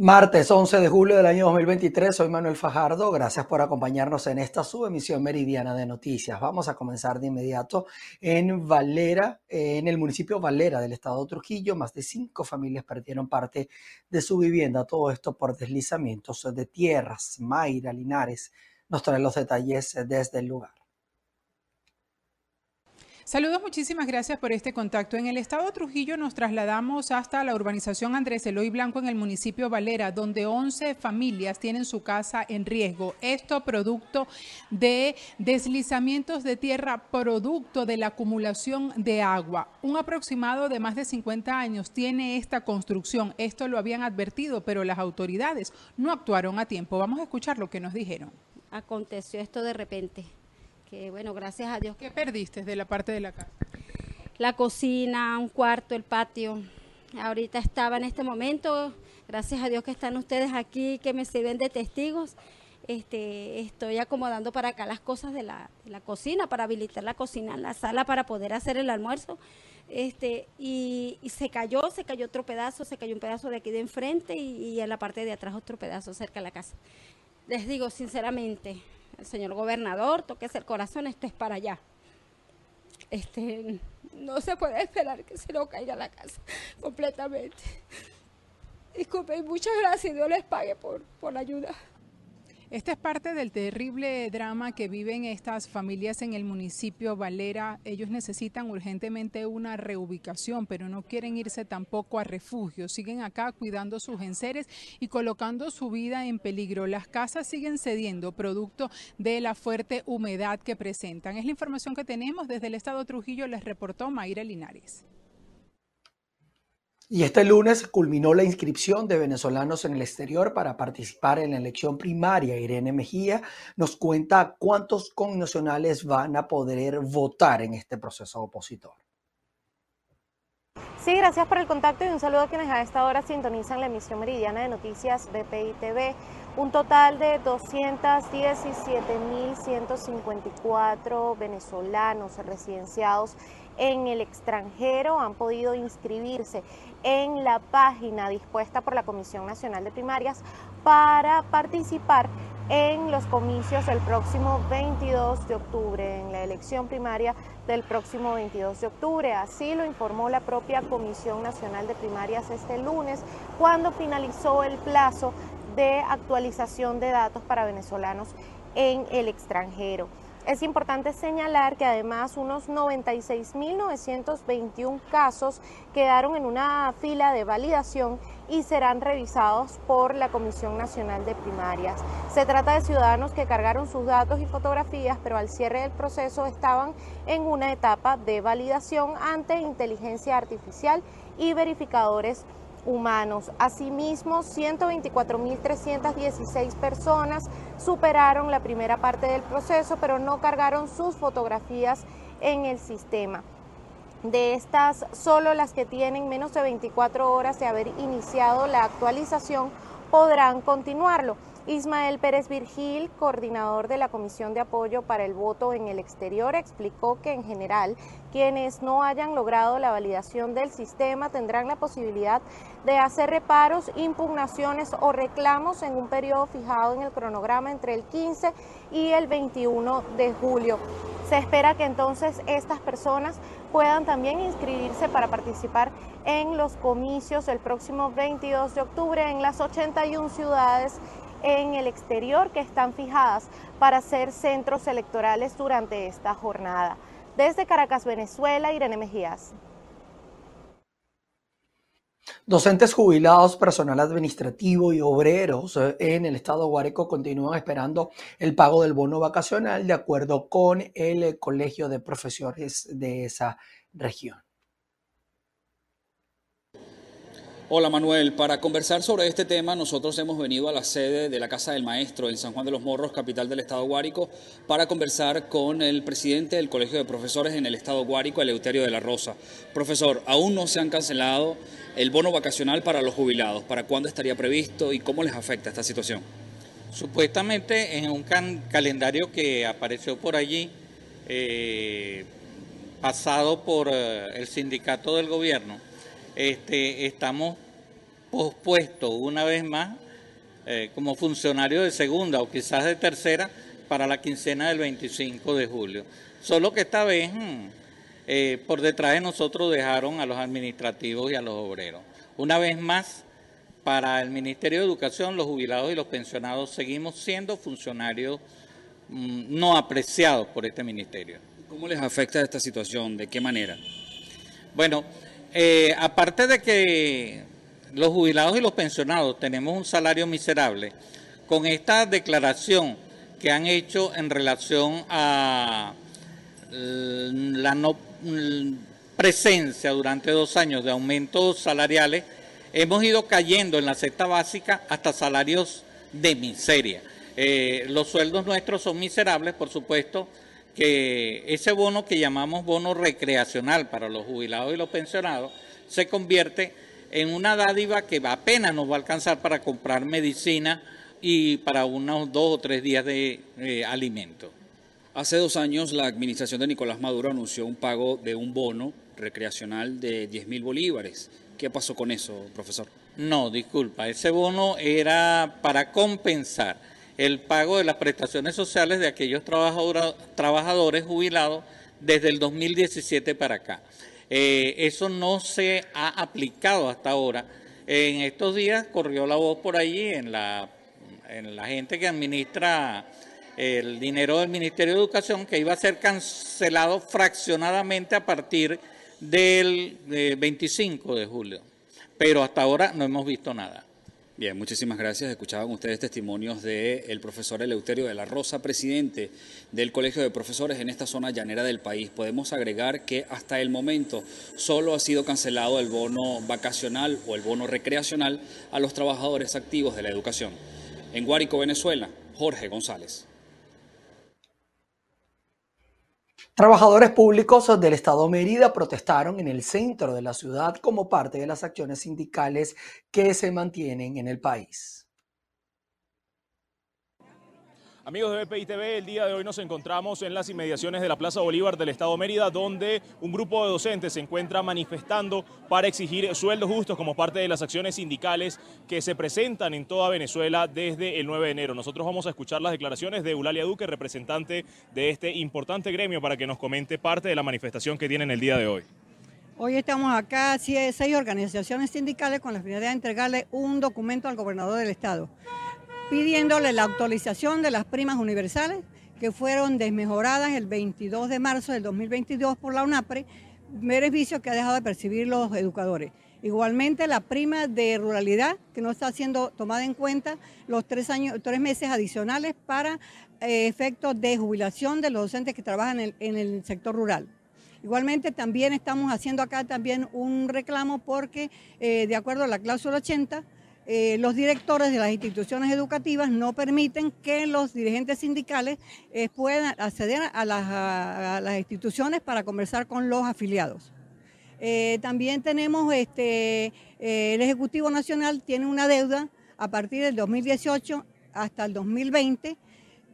Martes 11 de julio del año 2023, soy Manuel Fajardo. Gracias por acompañarnos en esta subemisión meridiana de noticias. Vamos a comenzar de inmediato en Valera, en el municipio Valera del estado de Trujillo. Más de cinco familias perdieron parte de su vivienda. Todo esto por deslizamientos de tierras. Mayra Linares nos trae los detalles desde el lugar. Saludos, muchísimas gracias por este contacto. En el estado de Trujillo nos trasladamos hasta la urbanización Andrés Eloy Blanco en el municipio Valera, donde 11 familias tienen su casa en riesgo. Esto producto de deslizamientos de tierra, producto de la acumulación de agua. Un aproximado de más de 50 años tiene esta construcción. Esto lo habían advertido, pero las autoridades no actuaron a tiempo. Vamos a escuchar lo que nos dijeron. Aconteció esto de repente que bueno, gracias a Dios. ¿Qué perdiste de la parte de la casa? La cocina, un cuarto, el patio. Ahorita estaba en este momento, gracias a Dios que están ustedes aquí, que me sirven de testigos. Este, estoy acomodando para acá las cosas de la, cocina, para habilitar la cocina en la sala para poder hacer el almuerzo. Este, y, se cayó, se cayó otro pedazo, se cayó un pedazo de aquí de enfrente y, y en la parte de atrás otro pedazo cerca de la casa. Les digo sinceramente, el señor gobernador, toques el corazón, esto es para allá. Este, no se puede esperar que se lo caiga la casa completamente. Disculpen, muchas gracias, Dios les pague por, por la ayuda. Esta es parte del terrible drama que viven estas familias en el municipio Valera. Ellos necesitan urgentemente una reubicación, pero no quieren irse tampoco a refugio. Siguen acá cuidando sus enseres y colocando su vida en peligro. Las casas siguen cediendo producto de la fuerte humedad que presentan. Es la información que tenemos desde el estado Trujillo, les reportó Mayra Linares. Y este lunes culminó la inscripción de venezolanos en el exterior para participar en la elección primaria. Irene Mejía nos cuenta cuántos connacionales van a poder votar en este proceso opositor. Sí, gracias por el contacto y un saludo a quienes a esta hora sintonizan la emisión meridiana de noticias BPI TV. Un total de 217.154 venezolanos residenciados en el extranjero han podido inscribirse en la página dispuesta por la Comisión Nacional de Primarias para participar en los comicios el próximo 22 de octubre, en la elección primaria del próximo 22 de octubre. Así lo informó la propia Comisión Nacional de Primarias este lunes, cuando finalizó el plazo de actualización de datos para venezolanos en el extranjero. Es importante señalar que además unos 96.921 casos quedaron en una fila de validación y serán revisados por la Comisión Nacional de Primarias. Se trata de ciudadanos que cargaron sus datos y fotografías, pero al cierre del proceso estaban en una etapa de validación ante inteligencia artificial y verificadores humanos. Asimismo, 124.316 personas superaron la primera parte del proceso, pero no cargaron sus fotografías en el sistema. De estas, solo las que tienen menos de 24 horas de haber iniciado la actualización podrán continuarlo. Ismael Pérez Virgil, coordinador de la Comisión de Apoyo para el Voto en el Exterior, explicó que en general quienes no hayan logrado la validación del sistema tendrán la posibilidad de hacer reparos, impugnaciones o reclamos en un periodo fijado en el cronograma entre el 15 y el 21 de julio. Se espera que entonces estas personas puedan también inscribirse para participar en los comicios el próximo 22 de octubre en las 81 ciudades en el exterior que están fijadas para ser centros electorales durante esta jornada. Desde Caracas, Venezuela, Irene Mejías. Docentes jubilados, personal administrativo y obreros eh, en el estado de Guárico continúan esperando el pago del bono vacacional de acuerdo con el Colegio de Profesores de esa región. Hola Manuel, para conversar sobre este tema nosotros hemos venido a la sede de la Casa del Maestro en San Juan de los Morros, capital del estado Guárico, para conversar con el presidente del Colegio de Profesores en el estado Guárico, Eleuterio de la Rosa. Profesor, aún no se han cancelado el bono vacacional para los jubilados. ¿Para cuándo estaría previsto y cómo les afecta esta situación? Supuestamente en un calendario que apareció por allí, eh, pasado por eh, el sindicato del gobierno, este, estamos pospuesto una vez más eh, como funcionario de segunda o quizás de tercera para la quincena del 25 de julio. Solo que esta vez mm, eh, por detrás de nosotros dejaron a los administrativos y a los obreros. Una vez más, para el Ministerio de Educación, los jubilados y los pensionados seguimos siendo funcionarios mm, no apreciados por este ministerio. ¿Cómo les afecta esta situación? ¿De qué manera? Bueno, eh, aparte de que los jubilados y los pensionados tenemos un salario miserable, con esta declaración que han hecho en relación a la no presencia durante dos años de aumentos salariales, hemos ido cayendo en la cesta básica hasta salarios de miseria. Eh, los sueldos nuestros son miserables, por supuesto, que ese bono que llamamos bono recreacional para los jubilados y los pensionados se convierte en una dádiva que apenas nos va a alcanzar para comprar medicina y para unos dos o tres días de eh, alimento. Hace dos años la administración de Nicolás Maduro anunció un pago de un bono recreacional de 10 mil bolívares. ¿Qué pasó con eso, profesor? No, disculpa, ese bono era para compensar el pago de las prestaciones sociales de aquellos trabajadores jubilados desde el 2017 para acá. Eh, eso no se ha aplicado hasta ahora. En estos días corrió la voz por allí en la, en la gente que administra el dinero del Ministerio de Educación que iba a ser cancelado fraccionadamente a partir del 25 de julio. Pero hasta ahora no hemos visto nada. Bien, muchísimas gracias. Escuchaban ustedes testimonios del profesor Eleuterio de la Rosa, presidente del Colegio de Profesores en esta zona llanera del país. Podemos agregar que hasta el momento solo ha sido cancelado el bono vacacional o el bono recreacional a los trabajadores activos de la educación. En Guárico, Venezuela, Jorge González. Trabajadores públicos del Estado Mérida protestaron en el centro de la ciudad como parte de las acciones sindicales que se mantienen en el país. Amigos de BPI TV, el día de hoy nos encontramos en las inmediaciones de la Plaza Bolívar del Estado Mérida, donde un grupo de docentes se encuentra manifestando para exigir sueldos justos como parte de las acciones sindicales que se presentan en toda Venezuela desde el 9 de enero. Nosotros vamos a escuchar las declaraciones de Eulalia Duque, representante de este importante gremio, para que nos comente parte de la manifestación que tienen el día de hoy. Hoy estamos acá, seis organizaciones sindicales, con la finalidad de entregarle un documento al gobernador del Estado pidiéndole la actualización de las primas universales que fueron desmejoradas el 22 de marzo del 2022 por la UNAPRE, beneficio que ha dejado de percibir los educadores. Igualmente la prima de ruralidad, que no está siendo tomada en cuenta, los tres, años, tres meses adicionales para eh, efectos de jubilación de los docentes que trabajan en, el sector rural. Igualmente también estamos haciendo acá también un reclamo porque eh, de acuerdo a la cláusula 80, eh, los directores de las instituciones educativas no permiten que los dirigentes sindicales eh, puedan acceder a las, instituciones para conversar con los afiliados. Eh, también tenemos, este, el Ejecutivo Nacional tiene una deuda a partir del 2018 hasta el 2020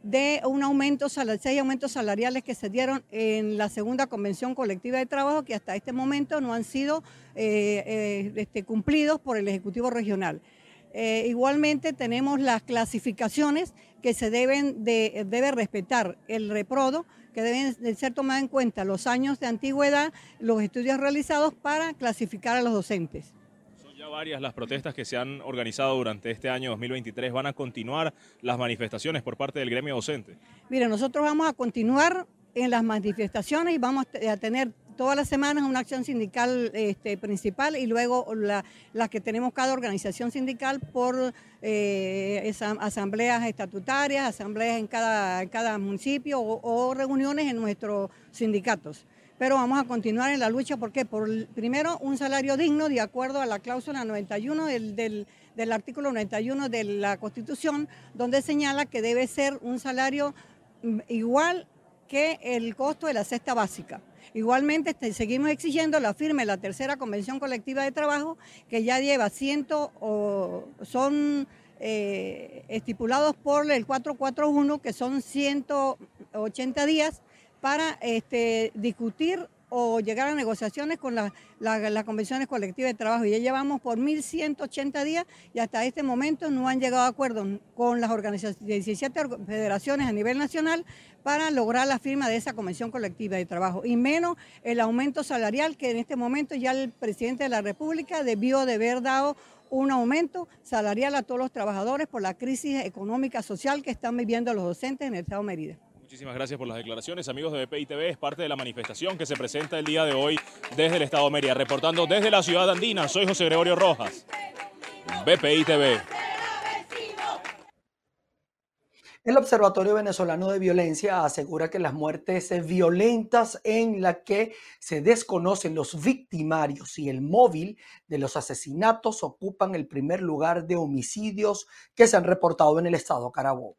de un aumento, seis aumentos salariales que se dieron en la segunda convención colectiva de trabajo que hasta este momento no han sido este, cumplidos por el Ejecutivo Regional. Eh, igualmente tenemos las clasificaciones que se deben de, debe respetar el reprodo, que deben de ser tomadas en cuenta los años de antigüedad, los estudios realizados para clasificar a los docentes. Son ya varias las protestas que se han organizado durante este año 2023. ¿Van a continuar las manifestaciones por parte del gremio docente? Mire, nosotros vamos a continuar en las manifestaciones y vamos a tener todas las semanas una acción sindical este, principal y luego la, que tenemos cada organización sindical por eh, asambleas estatutarias, asambleas en cada, cada municipio o, reuniones en nuestros sindicatos. Pero vamos a continuar en la lucha porque por primero un salario digno de acuerdo a la cláusula 91 del, del, del artículo 91 de la Constitución, donde señala que debe ser un salario mm, igual que el costo de la cesta básica. Igualmente este, seguimos exigiendo la firme de la tercera convención colectiva de trabajo que ya lleva ciento o son eh, estipulados por el 441 que son 180 días para este, discutir o llegar a negociaciones con las convenciones colectivas de trabajo. Ya llevamos por 1.180 días y hasta este momento no han llegado a acuerdos con las organizaciones, 17 federaciones a nivel nacional para lograr la firma de esa convención colectiva de trabajo y menos el aumento salarial que en este momento ya el presidente de la República debió de haber dado un aumento salarial a todos los trabajadores por la crisis económica social que están viviendo los docentes en el Estado de Mérida. Muchísimas gracias por las declaraciones, amigos de BPI TV. Es parte de la manifestación que se presenta el día de hoy desde el Estado de Mérida. Reportando desde la ciudad andina, soy José Gregorio Rojas. BPI TV. El Observatorio Venezolano de Violencia asegura que las muertes violentas en las que se desconocen los victimarios y el móvil de los asesinatos ocupan el primer lugar de homicidios que se han reportado en el estado Carabobo.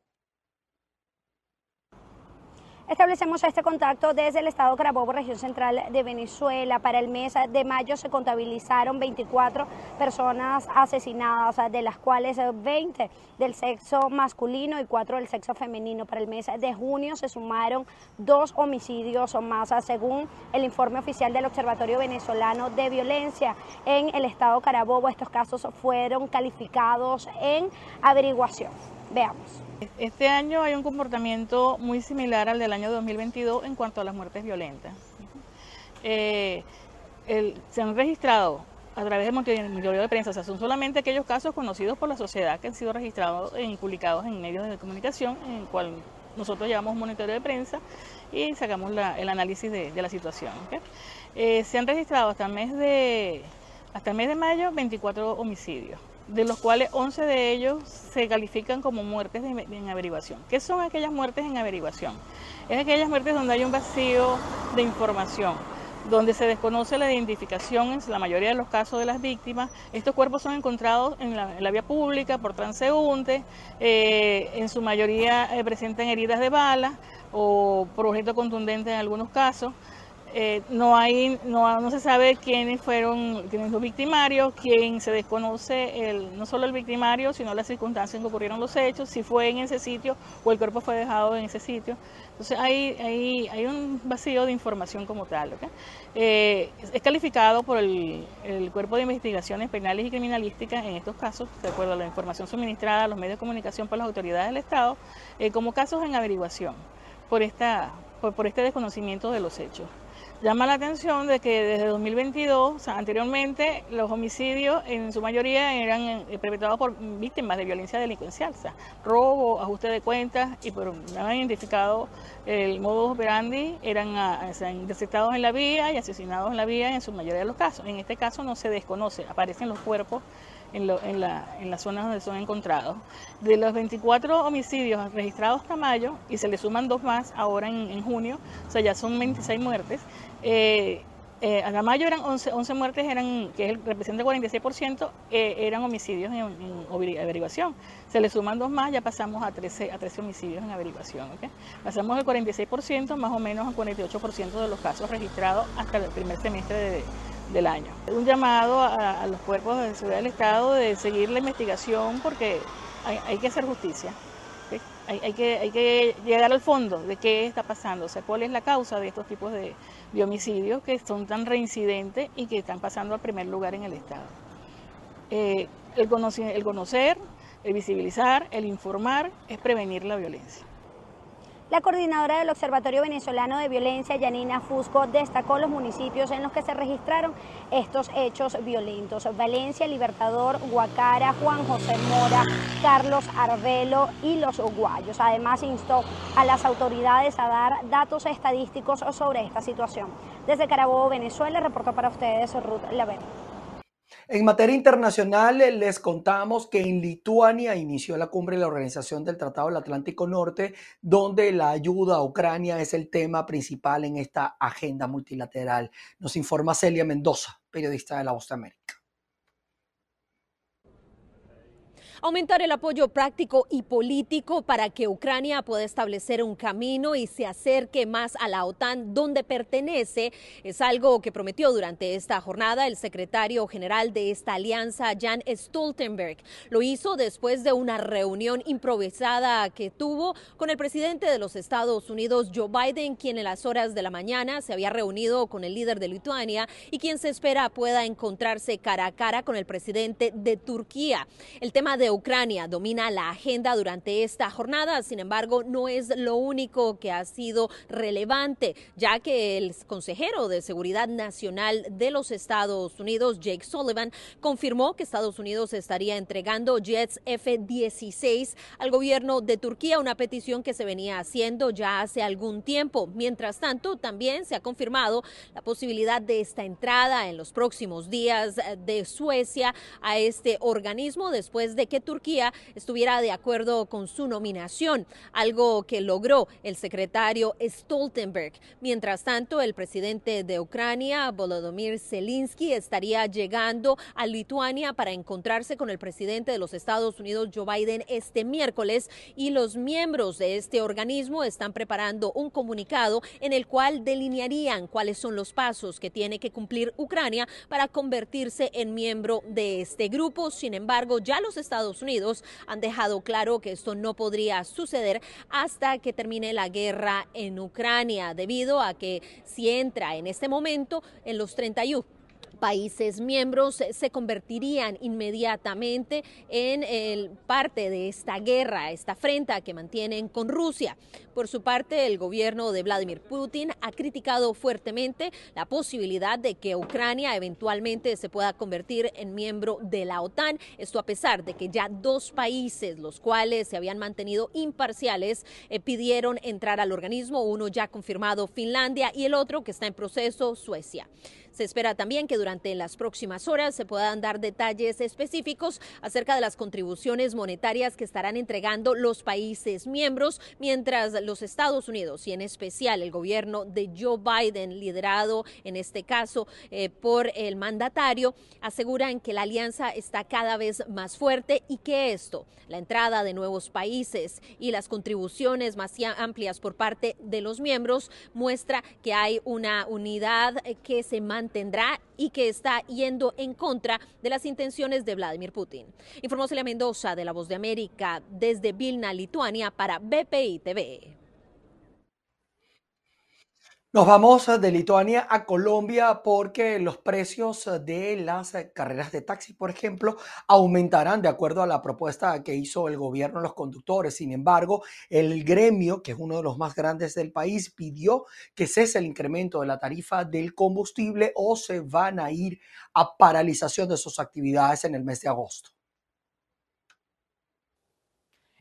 Establecemos este contacto desde el estado Carabobo, región central de Venezuela. Para el mes de mayo se contabilizaron 24 personas asesinadas, de las cuales 20 del sexo masculino y 4 del sexo femenino. Para el mes de junio se sumaron dos homicidios o más, según el informe oficial del Observatorio Venezolano de Violencia en el estado Carabobo. Estos casos fueron calificados en averiguación. Veamos. Este año hay un comportamiento muy similar al del año 2022 en cuanto a las muertes violentas. Eh, se han registrado a través del monitoreo de prensa, o sea, son solamente aquellos casos conocidos por la sociedad que han sido registrados y publicados en medios de comunicación, en el cual nosotros llevamos un monitoreo de prensa y sacamos el análisis de, la situación. Eh, se han registrado hasta el mes de hasta el mes de mayo 24 homicidios de los cuales 11 de ellos se califican como muertes en averiguación. ¿Qué son aquellas muertes en averiguación? Es aquellas muertes donde hay un vacío de información, donde se desconoce la identificación en la mayoría de los casos de las víctimas. Estos cuerpos son encontrados en la, vía pública por transeúntes, eh, en su mayoría eh, presentan heridas de bala o por objeto contundente en algunos casos. Eh, no hay, no, se sabe quiénes fueron quiénes los victimarios, quién se desconoce el, no solo el victimario, sino las circunstancias en que ocurrieron los hechos, si fue en ese sitio o el cuerpo fue dejado en ese sitio. Entonces hay, un vacío de información como tal. Eh, es calificado por el, Cuerpo de Investigaciones Penales y Criminalísticas en estos casos, de acuerdo a la información suministrada a los medios de comunicación por las autoridades del Estado, eh, como casos en averiguación por este desconocimiento de los hechos. Llama la atención de que desde 2022, anteriormente, los homicidios en su mayoría eran eh, perpetrados por víctimas de violencia delincuencial, o sea, robo, ajuste de cuentas, y por no han identificado el modo operandi, eran ah, interceptados en la vía y asesinados en la vía en su mayoría de los casos. En este caso no se desconoce, aparecen los cuerpos en, en, la, en, las zonas donde son encontrados. De los 24 homicidios registrados hasta mayo, y se le suman dos más ahora en, junio, o sea, ya son 26 muertes, eh, eh, a mayo eran 11, 11 muertes, eran, que representa el 46%, eh, eran homicidios en, averiguación. Se le suman dos más, ya pasamos a 13, a 13 homicidios en averiguación. Pasamos del 46% más o menos al 48% de los casos registrados hasta el primer semestre de, del año. Un llamado a, los cuerpos de seguridad del Estado de seguir la investigación porque hay, que hacer justicia. Hay, que, hay que llegar al fondo de qué está pasando, o sea, cuál es la causa de estos tipos de, homicidios que son tan reincidentes y que están pasando al primer lugar en el Estado. Eh, el conocer, el visibilizar, el informar es prevenir la violencia. La coordinadora del Observatorio Venezolano de Violencia, Yanina Fusco, destacó los municipios en los que se registraron estos hechos violentos. Valencia, Libertador, Guacara, Juan José Mora, Carlos Arbelo y Los Guayos. Además, instó a las autoridades a dar datos estadísticos sobre esta situación. Desde Carabobo, Venezuela, reportó para ustedes Ruth Laver. En materia internacional, les contamos que en Lituania inició la cumbre de la Organización del Tratado del Atlántico Norte, donde la ayuda a Ucrania es el tema principal en esta agenda multilateral. Nos informa Celia Mendoza, periodista de La Voz de América. Aumentar el apoyo práctico y político para que Ucrania pueda establecer un camino y se acerque más a la OTAN donde pertenece es algo que prometió durante esta jornada el secretario general de esta alianza, Jan Stoltenberg. Lo hizo después de una reunión improvisada que tuvo con el presidente de los Estados Unidos, Joe Biden, quien en las horas de la mañana se había reunido con el líder de Lituania y quien se espera pueda encontrarse cara a cara con el presidente de Turquía. El tema de Ucrania domina la agenda durante esta jornada, sin embargo, no es lo único que ha sido relevante, ya que el consejero de Seguridad Nacional de los Estados Unidos, Jake Sullivan, confirmó que Estados Unidos estaría entregando jets F-16 al gobierno de Turquía, una petición que se venía haciendo ya hace algún tiempo. Mientras tanto, también se ha confirmado la posibilidad de esta entrada en los próximos días de Suecia a este organismo después de que Turquía estuviera de acuerdo con su nominación, algo que logró el secretario Stoltenberg. Mientras tanto, el presidente de Ucrania, Volodymyr Zelensky, estaría llegando a Lituania para encontrarse con el presidente de los Estados Unidos, Joe Biden, este miércoles y los miembros de este organismo están preparando un comunicado en el cual delinearían cuáles son los pasos que tiene que cumplir Ucrania para convertirse en miembro de este grupo. Sin embargo, ya los Estados Estados Unidos han dejado claro que esto no podría suceder hasta que termine la guerra en Ucrania, debido a que si entra en este momento en los 31 países miembros se convertirían inmediatamente en el parte de esta guerra, esta afrenta que mantienen con Rusia. Por su parte, el gobierno de Vladimir Putin ha criticado fuertemente la posibilidad de que Ucrania eventualmente se pueda convertir en miembro de la OTAN. Esto a pesar de que ya dos países, los cuales se habían mantenido imparciales, eh, pidieron entrar al organismo, uno ya confirmado Finlandia y el otro que está en proceso Suecia. Se espera también que durante las próximas horas se puedan dar detalles específicos acerca de las contribuciones monetarias que estarán entregando los países miembros, mientras los Estados Unidos y en especial el gobierno de Joe Biden, liderado en este caso eh, por el mandatario, aseguran que la alianza está cada vez más fuerte y que esto, la entrada de nuevos países y las contribuciones más amplias por parte de los miembros, muestra que hay una unidad que se mantiene tendrá y que está yendo en contra de las intenciones de Vladimir Putin. Informó Celia Mendoza de La Voz de América desde Vilna, Lituania para BPI TV. Nos vamos de Lituania a Colombia porque los precios de las carreras de taxi, por ejemplo, aumentarán de acuerdo a la propuesta que hizo el gobierno los conductores. Sin embargo, el gremio, que es uno de los más grandes del país, pidió que cese el incremento de la tarifa del combustible o se van a ir a paralización de sus actividades en el mes de agosto.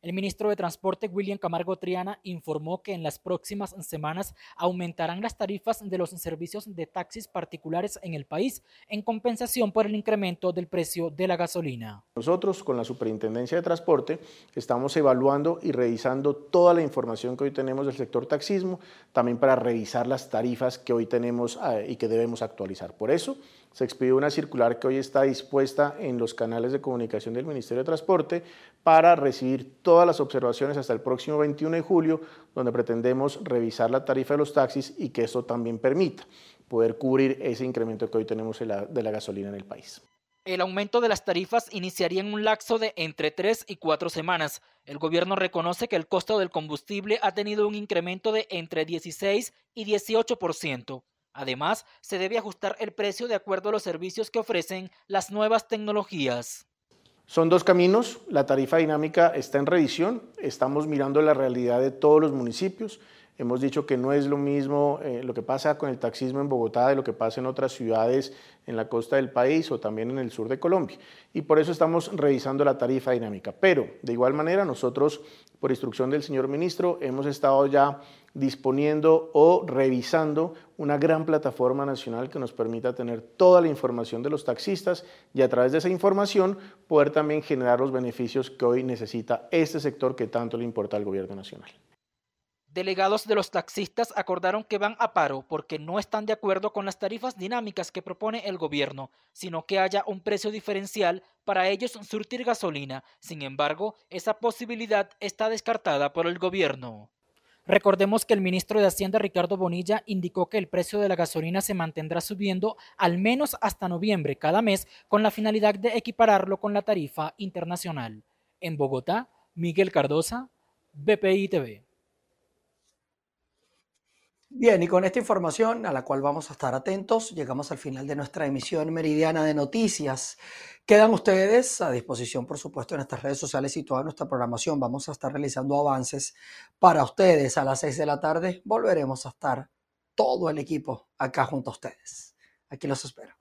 El ministro de Transporte, William Camargo Triana, informó que en las próximas semanas aumentarán las tarifas de los servicios de taxis particulares en el país en compensación por el incremento del precio de la gasolina. Nosotros, con la Superintendencia de Transporte, estamos evaluando y revisando toda la información que hoy tenemos del sector taxismo, también para revisar las tarifas que hoy tenemos eh, y que debemos actualizar. Por eso, se expidió una circular que hoy está dispuesta en los canales de comunicación del Ministerio de Transporte para recibir todas las observaciones hasta el próximo 21 de julio, donde pretendemos revisar la tarifa de los taxis y que eso también permita poder cubrir ese incremento que hoy tenemos de la, gasolina en el país. El aumento de las tarifas iniciaría en un lapso de entre tres y cuatro semanas. El gobierno reconoce que el costo del combustible ha tenido un incremento de entre 16 y 18%. Además, se debe ajustar el precio de acuerdo a los servicios que ofrecen las nuevas tecnologías. Son dos caminos, la tarifa dinámica está en revisión, estamos mirando la realidad de todos los municipios, hemos dicho que no es lo mismo eh, lo que pasa con el taxismo en Bogotá de lo que pasa en otras ciudades en la costa del país o también en el sur de Colombia. Y por eso estamos revisando la tarifa dinámica. Pero, de igual manera, nosotros, por instrucción del señor ministro, hemos estado ya disponiendo o revisando una gran plataforma nacional que nos permita tener toda la información de los taxistas y a través de esa información poder también generar los beneficios que hoy necesita este sector que tanto le importa al gobierno nacional. Delegados de los taxistas acordaron que van a paro porque no están de acuerdo con las tarifas dinámicas que propone el gobierno, sino que haya un precio diferencial para ellos surtir gasolina. Sin embargo, esa posibilidad está descartada por el gobierno. Recordemos que el ministro de Hacienda Ricardo Bonilla indicó que el precio de la gasolina se mantendrá subiendo al menos hasta noviembre cada mes con la finalidad de equipararlo con la tarifa internacional. En Bogotá, Miguel Cardosa, BPI TV. Bien, y con esta información a la cual vamos a estar atentos, llegamos al final de nuestra emisión meridiana de noticias. Quedan ustedes a disposición, por supuesto, en nuestras redes sociales y toda nuestra programación. Vamos a estar realizando avances para ustedes. A las seis de la tarde volveremos a estar todo el equipo acá junto a ustedes. Aquí los espero.